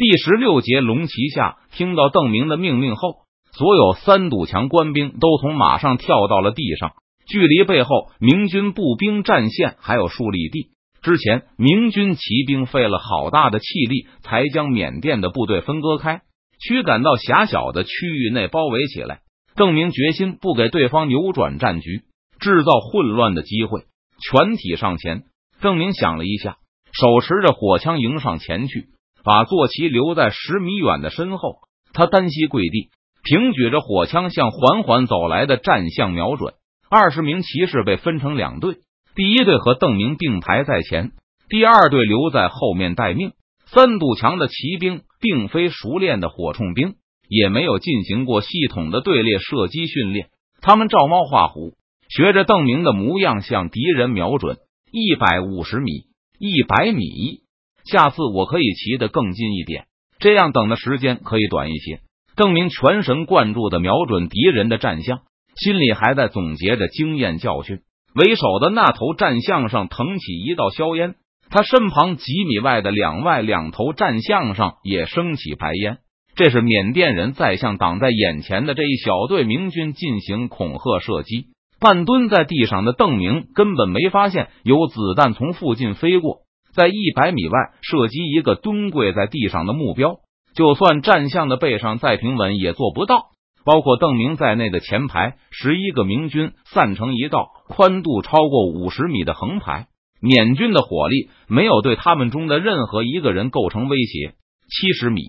第十六节龙旗下，听到邓明的命令后，所有三堵墙官兵都从马上跳到了地上，距离背后明军步兵战线还有数里地。之前，明军骑兵费了好大的气力，才将缅甸的部队分割开，驱赶到狭小的区域内包围起来。邓明决心不给对方扭转战局、制造混乱的机会，全体上前。邓明想了一下，手持着火枪迎上前去。把坐骑留在十米远的身后，他单膝跪地，平举着火枪向缓缓走来的战象瞄准。二十名骑士被分成两队，第一队和邓明并排在前，第二队留在后面待命。三堵墙的骑兵并非熟练的火铳兵，也没有进行过系统的队列射击训练，他们照猫画虎，学着邓明的模样向敌人瞄准。一百五十米，一百米。下次我可以骑得更近一点，这样等的时间可以短一些。邓明全神贯注的瞄准敌人的战象，心里还在总结着经验教训。为首的那头战象上腾起一道硝烟，他身旁几米外的两外两头战象上也升起白烟。这是缅甸人在向挡在眼前的这一小队明军进行恐吓射击。半蹲在地上的邓明根本没发现有子弹从附近飞过。在一百米外射击一个蹲跪在地上的目标，就算战象的背上再平稳也做不到。包括邓明在内的前排十一个明军散成一道宽度超过五十米的横排，缅军的火力没有对他们中的任何一个人构成威胁。七十米，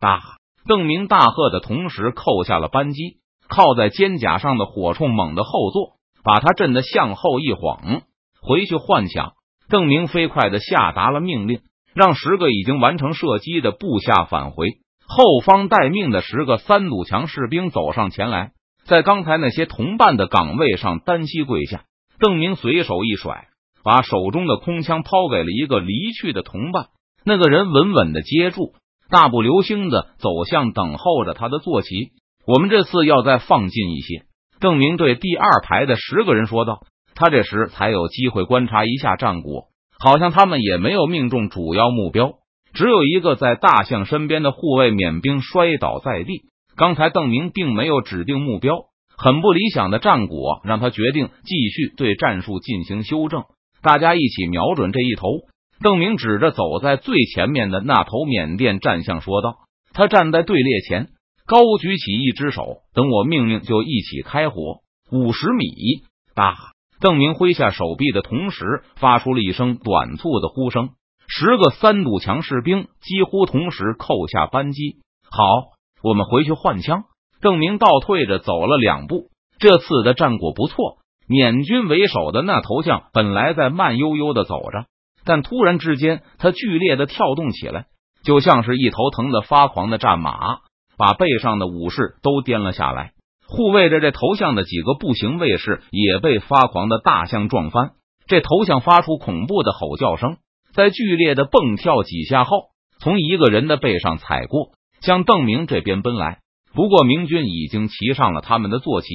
大邓明大喝的同时扣下了扳机，靠在肩胛上的火铳猛地后坐，把他震得向后一晃，回去换枪。邓明飞快的下达了命令，让十个已经完成射击的部下返回。后方待命的十个三堵墙士兵走上前来，在刚才那些同伴的岗位上单膝跪下。邓明随手一甩，把手中的空枪抛给了一个离去的同伴。那个人稳稳的接住，大步流星的走向等候着他的坐骑。我们这次要再放近一些。邓明对第二排的十个人说道。他这时才有机会观察一下战果，好像他们也没有命中主要目标，只有一个在大象身边的护卫缅兵摔倒在地。刚才邓明并没有指定目标，很不理想的战果让他决定继续对战术进行修正。大家一起瞄准这一头。邓明指着走在最前面的那头缅甸战象说道：“他站在队列前，高举起一只手，等我命令就一起开火。五十米，大。”邓明挥下手臂的同时，发出了一声短促的呼声。十个三堵墙士兵几乎同时扣下扳机。好，我们回去换枪。邓明倒退着走了两步。这次的战果不错。缅军为首的那头象本来在慢悠悠的走着，但突然之间，他剧烈的跳动起来，就像是一头疼的发狂的战马，把背上的武士都颠了下来。护卫着这头像的几个步行卫士也被发狂的大象撞翻。这头像发出恐怖的吼叫声，在剧烈的蹦跳几下后，从一个人的背上踩过，向邓明这边奔来。不过明军已经骑上了他们的坐骑，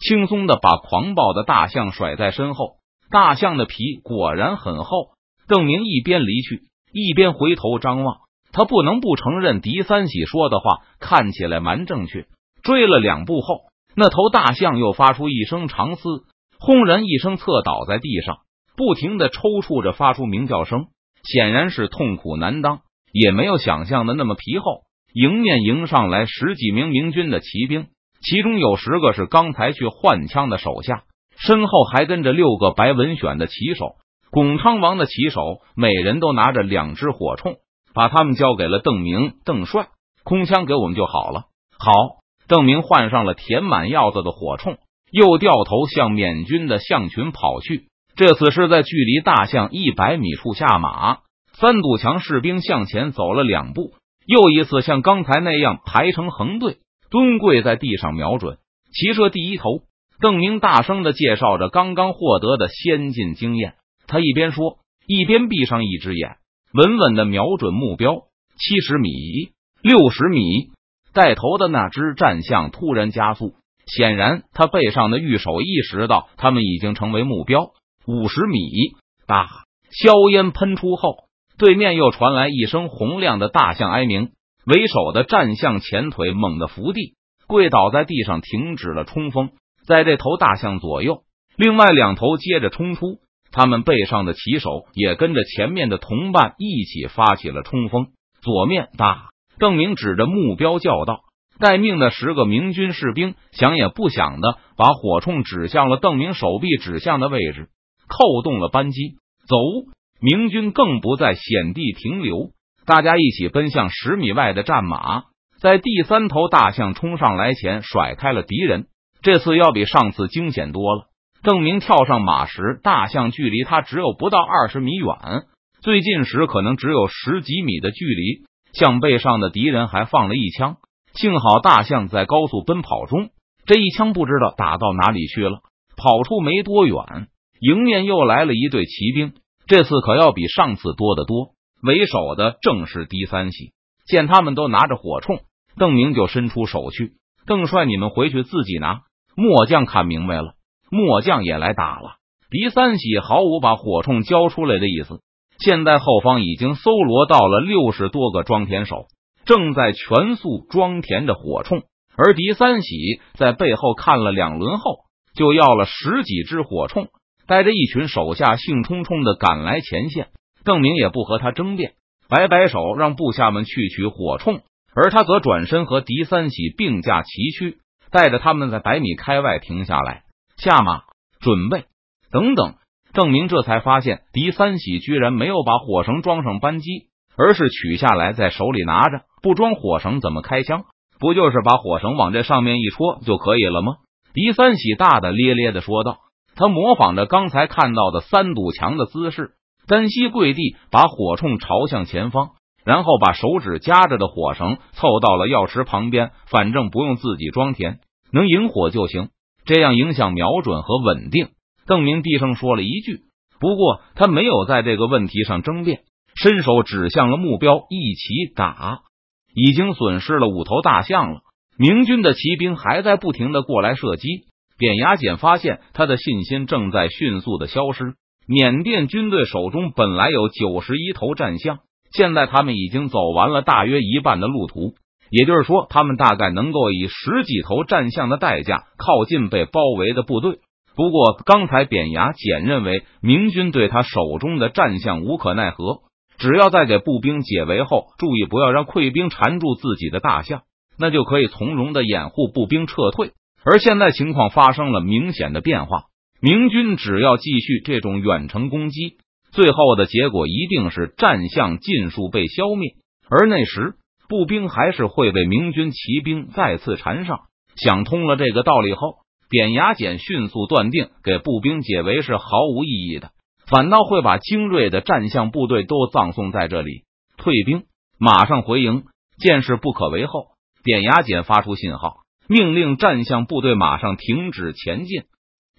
轻松的把狂暴的大象甩在身后。大象的皮果然很厚。邓明一边离去，一边回头张望。他不能不承认狄三喜说的话看起来蛮正确。追了两步后。那头大象又发出一声长嘶，轰然一声侧倒在地上，不停的抽搐着，发出鸣叫声，显然是痛苦难当，也没有想象的那么皮厚。迎面迎上来十几名明军的骑兵，其中有十个是刚才去换枪的手下，身后还跟着六个白文选的骑手。巩昌王的骑手每人都拿着两支火铳，把他们交给了邓明、邓帅，空枪给我们就好了。好。邓明换上了填满药子的火铳，又掉头向缅军的象群跑去。这次是在距离大象一百米处下马。三堵墙士兵向前走了两步，又一次像刚才那样排成横队，蹲跪在地上瞄准。骑射第一头，邓明大声的介绍着刚刚获得的先进经验。他一边说，一边闭上一只眼，稳稳的瞄准目标。七十米，六十米。带头的那只战象突然加速，显然他背上的御手意识到他们已经成为目标。五十米，大硝烟喷出后，对面又传来一声洪亮的大象哀鸣。为首的战象前腿猛地伏地，跪倒在地上，停止了冲锋。在这头大象左右，另外两头接着冲出，他们背上的骑手也跟着前面的同伴一起发起了冲锋。左面大邓明指着目标叫道：“待命的十个明军士兵想也不想的把火铳指向了邓明手臂指向的位置，扣动了扳机。走！明军更不在险地停留，大家一起奔向十米外的战马，在第三头大象冲上来前甩开了敌人。这次要比上次惊险多了。邓明跳上马时，大象距离他只有不到二十米远。最近时可能只有十几米的距离，向背上的敌人还放了一枪。幸好大象在高速奔跑中，这一枪不知道打到哪里去了。跑出没多远，迎面又来了一队骑兵，这次可要比上次多得多。为首的正是狄三喜，见他们都拿着火铳，邓明就伸出手去：“邓帅，你们回去自己拿。”末将看明白了，末将也来打了。狄三喜毫无把火铳交出来的意思。现在后方已经搜罗到了六十多个装填手，正在全速装填着火铳。而狄三喜在背后看了两轮后，就要了十几支火铳，带着一群手下兴冲冲的赶来前线。邓明也不和他争辩，摆摆手让部下们去取火铳，而他则转身和狄三喜并驾齐驱，带着他们在百米开外停下来，下马准备等等。郑明这才发现，狄三喜居然没有把火绳装上扳机，而是取下来在手里拿着。不装火绳怎么开枪？不就是把火绳往这上面一戳就可以了吗？狄三喜大大咧咧的说道。他模仿着刚才看到的三堵墙的姿势，单膝跪地，把火铳朝向前方，然后把手指夹着的火绳凑到了药池旁边。反正不用自己装填，能引火就行，这样影响瞄准和稳定。邓明低声说了一句，不过他没有在这个问题上争辩，伸手指向了目标，一起打。已经损失了五头大象了，明军的骑兵还在不停的过来射击。扁牙简发现他的信心正在迅速的消失。缅甸军队手中本来有九十一头战象，现在他们已经走完了大约一半的路途，也就是说，他们大概能够以十几头战象的代价靠近被包围的部队。不过，刚才扁牙简认为明军对他手中的战象无可奈何，只要在给步兵解围后，注意不要让溃兵缠住自己的大象，那就可以从容的掩护步兵撤退。而现在情况发生了明显的变化，明军只要继续这种远程攻击，最后的结果一定是战象尽数被消灭，而那时步兵还是会被明军骑兵再次缠上。想通了这个道理后。扁牙简迅速断定，给步兵解围是毫无意义的，反倒会把精锐的战象部队都葬送在这里。退兵，马上回营，见势不可为后，扁牙简发出信号，命令战象部队马上停止前进。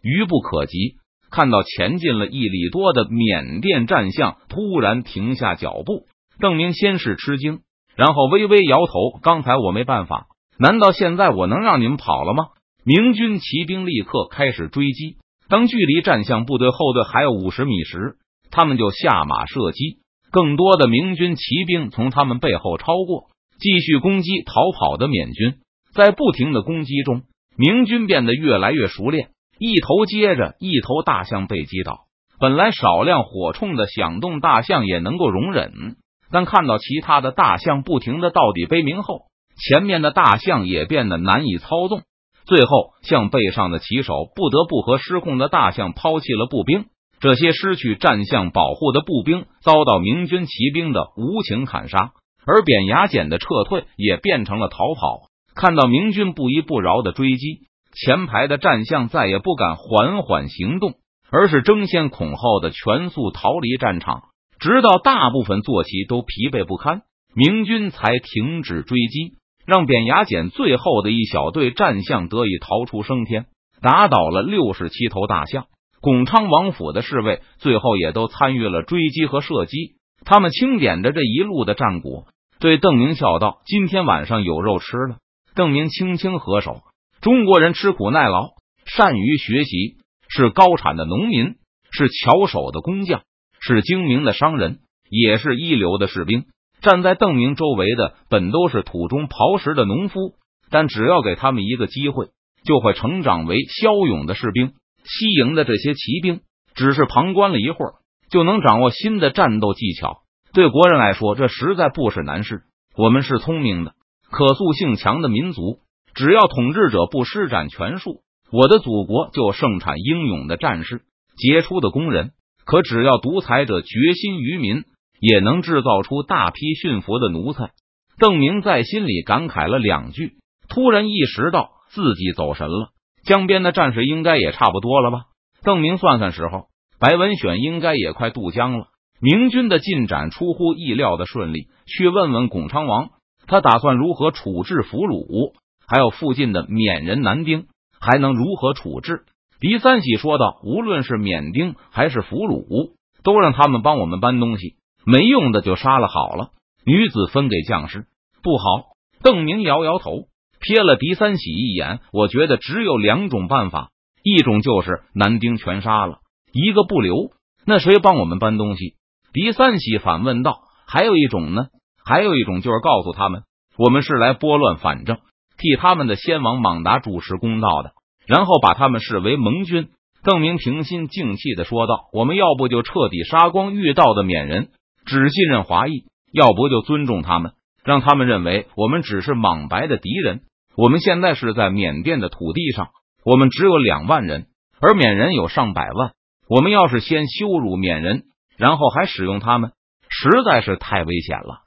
愚不可及，看到前进了一里多的缅甸战象突然停下脚步，邓明先是吃惊，然后微微摇头。刚才我没办法，难道现在我能让你们跑了吗？明军骑兵立刻开始追击。当距离战象部队后队还有五十米时，他们就下马射击。更多的明军骑兵从他们背后超过，继续攻击逃跑的缅军。在不停的攻击中，明军变得越来越熟练，一头接着一头大象被击倒。本来少量火铳的响动大象也能够容忍，但看到其他的大象不停的到底悲鸣后，前面的大象也变得难以操纵。最后，向背上的骑手不得不和失控的大象抛弃了步兵。这些失去战象保护的步兵遭到明军骑兵的无情砍杀，而扁牙简的撤退也变成了逃跑。看到明军不依不饶的追击，前排的战象再也不敢缓缓行动，而是争先恐后的全速逃离战场，直到大部分坐骑都疲惫不堪，明军才停止追击。让扁牙简最后的一小队战象得以逃出升天，打倒了六十七头大象。巩昌王府的侍卫最后也都参与了追击和射击。他们清点着这一路的战果，对邓明笑道：“今天晚上有肉吃了。”邓明轻轻合手：“中国人吃苦耐劳，善于学习，是高产的农民，是巧手的工匠，是精明的商人，也是一流的士兵。站在邓明周围的本都是土中刨食的农夫，但只要给他们一个机会，就会成长为骁勇的士兵。西营的这些骑兵只是旁观了一会儿，就能掌握新的战斗技巧。对国人来说，这实在不是难事。我们是聪明的、可塑性强的民族，只要统治者不施展权术，我的祖国就盛产英勇的战士、杰出的工人。可只要独裁者决心于民，也能制造出大批驯服的奴才。邓明在心里感慨了两句，突然意识到自己走神了。江边的战士应该也差不多了吧？邓明算算时候，白文选应该也快渡江了。明军的进展出乎意料的顺利。去问问巩昌王，他打算如何处置俘虏？还有附近的缅人男丁，还能如何处置？狄三喜说道：“无论是缅丁还是俘虏，都让他们帮我们搬东西，没用的就杀了好了。女子分给将士，不好。”邓明摇摇头，瞥了狄三喜一眼。我觉得只有两种办法，一种就是男丁全杀了，一个不留。那谁帮我们搬东西？狄三喜反问道：“还有一种呢？还有一种就是告诉他们，我们是来拨乱反正，替他们的先王莽达主持公道的。”然后把他们视为盟军。邓明平心静气的说道：“我们要不就彻底杀光遇到的缅人，只信任华裔；要不就尊重他们，让他们认为我们只是莽白的敌人。我们现在是在缅甸的土地上，我们只有两万人，而缅人有上百万。我们要是先羞辱缅人，然后还使用他们，实在是太危险了。”